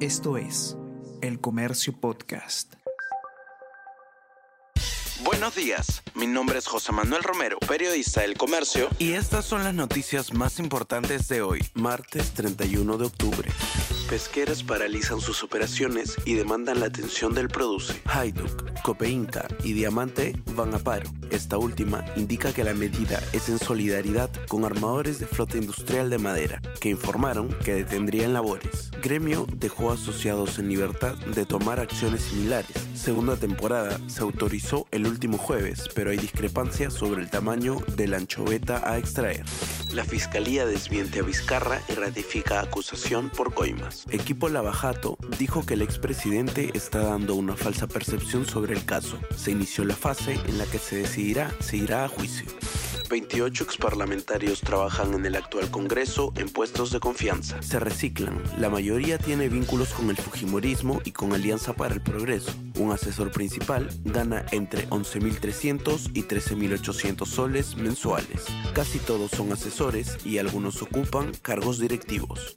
Esto es El Comercio Podcast. Buenos días, mi nombre es José Manuel Romero, periodista del Comercio, y estas son las noticias más importantes de hoy, martes 31 de octubre. Pesqueras paralizan sus operaciones y demandan la atención del Produce. Hajduk, Copeinca y Diamante van a paro. Esta última indica que la medida es en solidaridad con armadores de flota industrial de madera, que informaron que detendrían labores. Gremio dejó asociados en libertad de tomar acciones similares. Segunda temporada se autorizó el último jueves, pero hay discrepancias sobre el tamaño de la anchoveta a extraer. La fiscalía desmiente a Vizcarra y ratifica acusación por coimas. Equipo Lavajato dijo que el expresidente está dando una falsa percepción sobre el caso. Se inició la fase en la que se decidirá si irá a juicio. 28 exparlamentarios trabajan en el actual Congreso en puestos de confianza. Se reciclan. La mayoría tiene vínculos con el Fujimorismo y con Alianza para el Progreso. Un asesor principal gana entre 11.300 y 13.800 soles mensuales. Casi todos son asesores y algunos ocupan cargos directivos.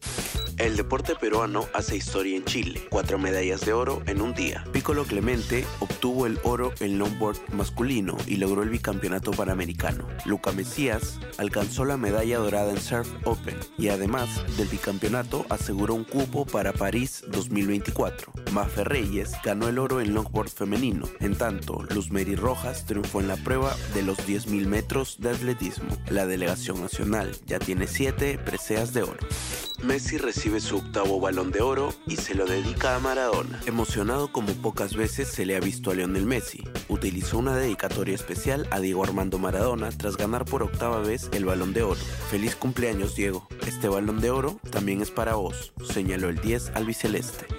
El deporte peruano hace historia en Chile, cuatro medallas de oro en un día. Piccolo Clemente obtuvo el oro en longboard masculino y logró el bicampeonato panamericano. Luca Mesías alcanzó la medalla dorada en Surf Open y además del bicampeonato aseguró un cupo para París 2024. Mafe Reyes ganó el oro en longboard femenino. En tanto, Luz Mary Rojas triunfó en la prueba de los 10.000 metros de atletismo. La delegación nacional ya tiene siete preseas de oro. Messi recibe su octavo balón de oro y se lo dedica a Maradona. Emocionado como pocas veces se le ha visto a Lionel Messi, utilizó una dedicatoria especial a Diego Armando Maradona tras ganar por octava vez el balón de oro. Feliz cumpleaños Diego, este balón de oro también es para vos, señaló el 10 albiceleste.